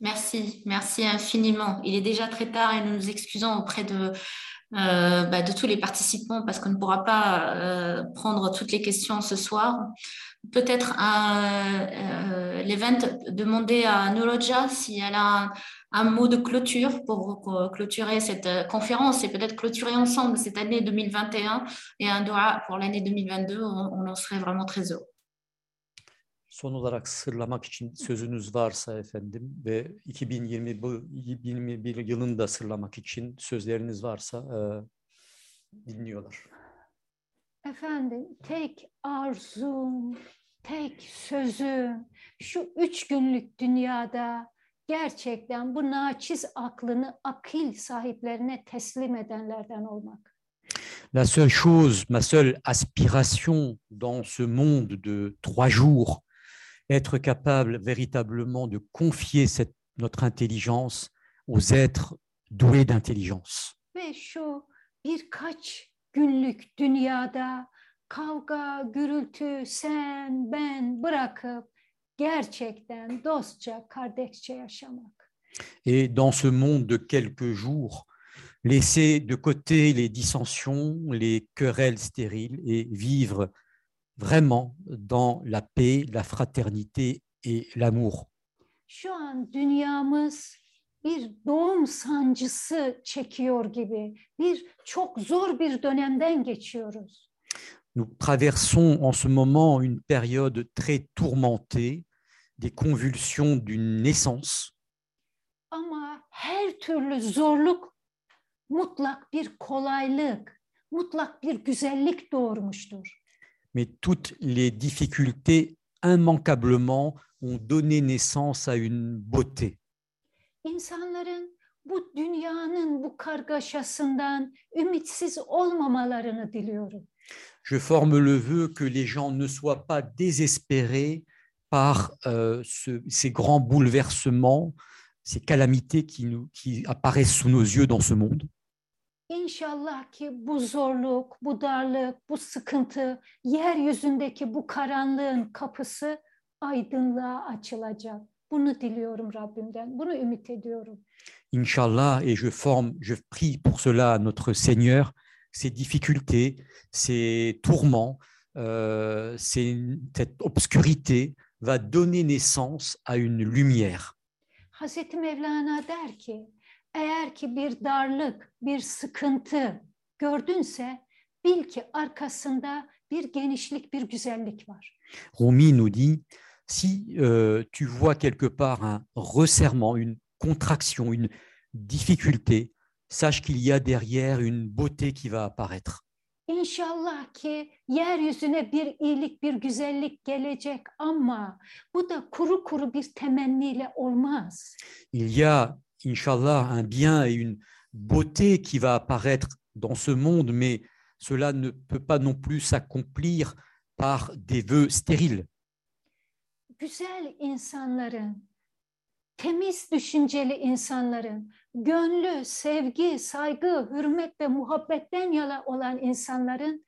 Merci, merci infiniment. Il est déjà très tard et nous nous excusons auprès de, euh, bah, tous les participants parce qu'on ne pourra pas euh, prendre toutes les questions ce soir. Peut-être euh, l'event demander à Nuroja si elle a un, mot de clôture pour, clôturer cette conférence et peut-être clôturer ensemble cette année 2021 et un doigt pour l'année 2022. On, on en serait vraiment très heureux. Son olarak sırlamak için sözünüz varsa efendim ve 2020 bu 2021 yılını da sırlamak için sözleriniz varsa e, dinliyorlar. Efendim tek arzum, tek sözüm şu üç günlük dünyada gerçekten bu naçiz aklını akil sahiplerine teslim edenlerden olmak. La seule chose, ma seule aspiration dans ce monde de trois jours être capable véritablement de confier cette, notre intelligence aux êtres doués d'intelligence. Ve şu birkaç günlük dünyada kavga, gürültü, sen, ben bırakıp gerçekten dostça, kardeşçe yaşamak. Et dans ce monde de quelques jours, laisser de côté les dissensions, les querelles stériles et vivre vraiment dans la paix, la fraternité et l'amour. Şu an dünyamız bir doğum sancısı çekiyor gibi. Bir çok zor bir dönemden geçiyoruz. Nous traversons en ce moment une période très tourmentée, des convulsions d'une naissance. Ama her türlü zorluk mutlak bir kolaylık, mutlak bir güzellik doğurmuştur. Mais toutes les difficultés immanquablement ont donné naissance à une beauté. İnsanların bu dünyanın bu kargaşasından ümitsiz olmamalarını diliyorum. Je forme le vœu que les gens ne soient pas désespérés par euh, ce, ces grands bouleversements, ces calamités qui, nous, qui apparaissent sous nos yeux dans ce monde. İnşallah ki bu zorluk, bu darlık, bu sıkıntı, yeryüzündeki bu karanlığın kapısı aydınlığa açılacak. Bunu diliyorum Rabbimden. Bunu ümit ediyorum. Inch'Allah, et je forme, je prie pour cela notre Seigneur, ces difficultés, ces tourments, euh, ces, cette obscurité va donner naissance à une lumière. Hazreti Mevlana der ki, eğer ki bir darlık, bir sıkıntı gördünse bil ki arkasında bir genişlik, bir güzellik var. Rumi nous dit, si euh, tu vois quelque part un resserrement, une contraction, une difficulté, sache qu'il y a derrière une beauté qui va apparaître. İnşallah ki yeryüzüne bir iyilik, bir güzellik gelecek ama bu da kuru kuru bir temenniyle olmaz. Il y a, Inch'Allah, un bien et une beauté qui va apparaître dans ce monde, mais cela ne peut pas non plus s'accomplir par des vœux stériles. Güzel insanların, temiz düşünceli insanların, gönlü, sevgi, saygı, hürmet ve muhabbetten yana olan insanların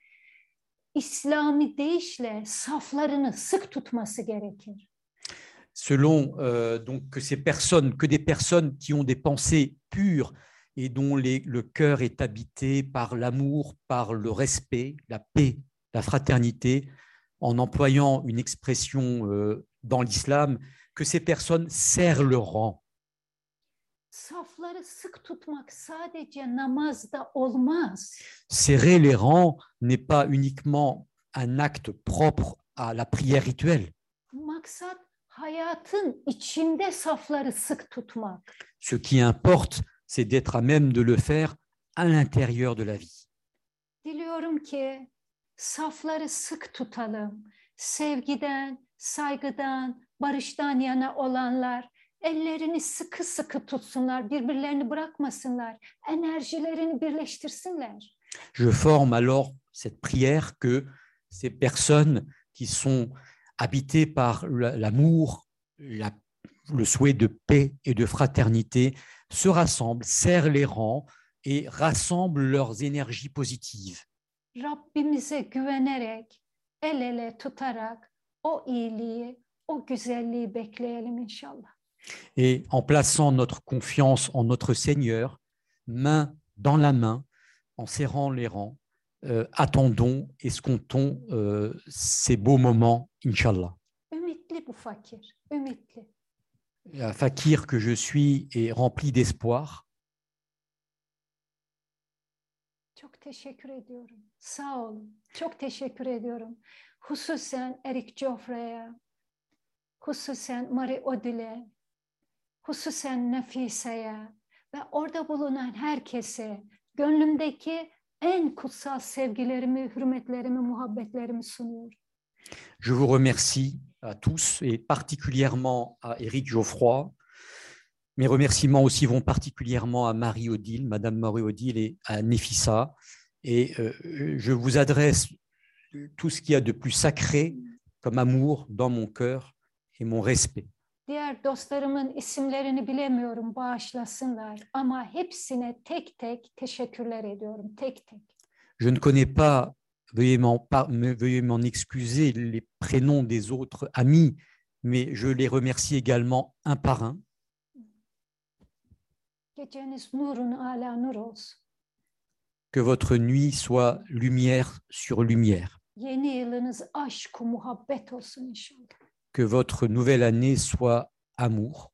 İslami deyişle saflarını sık tutması gerekir. Selon euh, donc que ces personnes, que des personnes qui ont des pensées pures et dont les- le cœur est habité par l'amour, par le respect, la paix, la fraternité, en employant une expression euh, dans l'islam, que ces personnes serrent le rang. Serrer les rangs n'est pas uniquement un acte propre à la prière rituelle. Maksat hayatın içinde safları sık tutmak. Ce qui importe, c'est d'être à même de le faire à l'intérieur de la vie. Diliyorum ki safları sık tutalım. Sevgiden, saygıdan, barıştan yana olanlar ellerini sıkı sıkı tutsunlar, birbirlerini bırakmasınlar, enerjilerini birleştirsinler. Je forme alors cette prière que ces personnes qui sont habitées par la- l'amour, la- le souhait de paix et de fraternité se rassemblent, serrent les rangs et rassemblent leurs énergies positives. Rabbimize güvenerek, el ele tutarak o iyiliği, o güzelliği bekleyelim inşallah. Et en plaçant notre confiance en notre Seigneur, main dans la main, en serrant les rangs, attendons, escomptons euh, ces beaux moments, Inch'Allah. Ümitli bu fakir, ümitli. La fakir que je suis est rempli d'espoir. Çok teşekkür ediyorum. Sağ olun. Çok teşekkür ediyorum. Hususen Eric Joffre'ye, hususen Marie Odile, hususen Nefise'ye ve orada bulunan herkese gönlümdeki Je vous remercie à tous et particulièrement à Éric Geoffroy. Mes remerciements aussi vont particulièrement à Marie-Odile, Madame Marie-Odile et à Nefissa. Et euh, je vous adresse tout ce qu'il y a de plus sacré comme amour dans mon cœur et mon respect. Diğer dostlarımın isimlerini bilemiyorum, bağışlasınlar. Ama hepsine tek tek teşekkürler ediyorum, tek tek. Je ne connais pas, veuillez m'en veuillez m'en excuser, les prénoms des autres amis, mais je les remercie également un par un. Geceniz nurun ala nur olsun. Que votre nuit soit lumière sur lumière. Yeni yılınız aşk, muhabbet olsun inşallah. Que votre nouvelle année soit amour.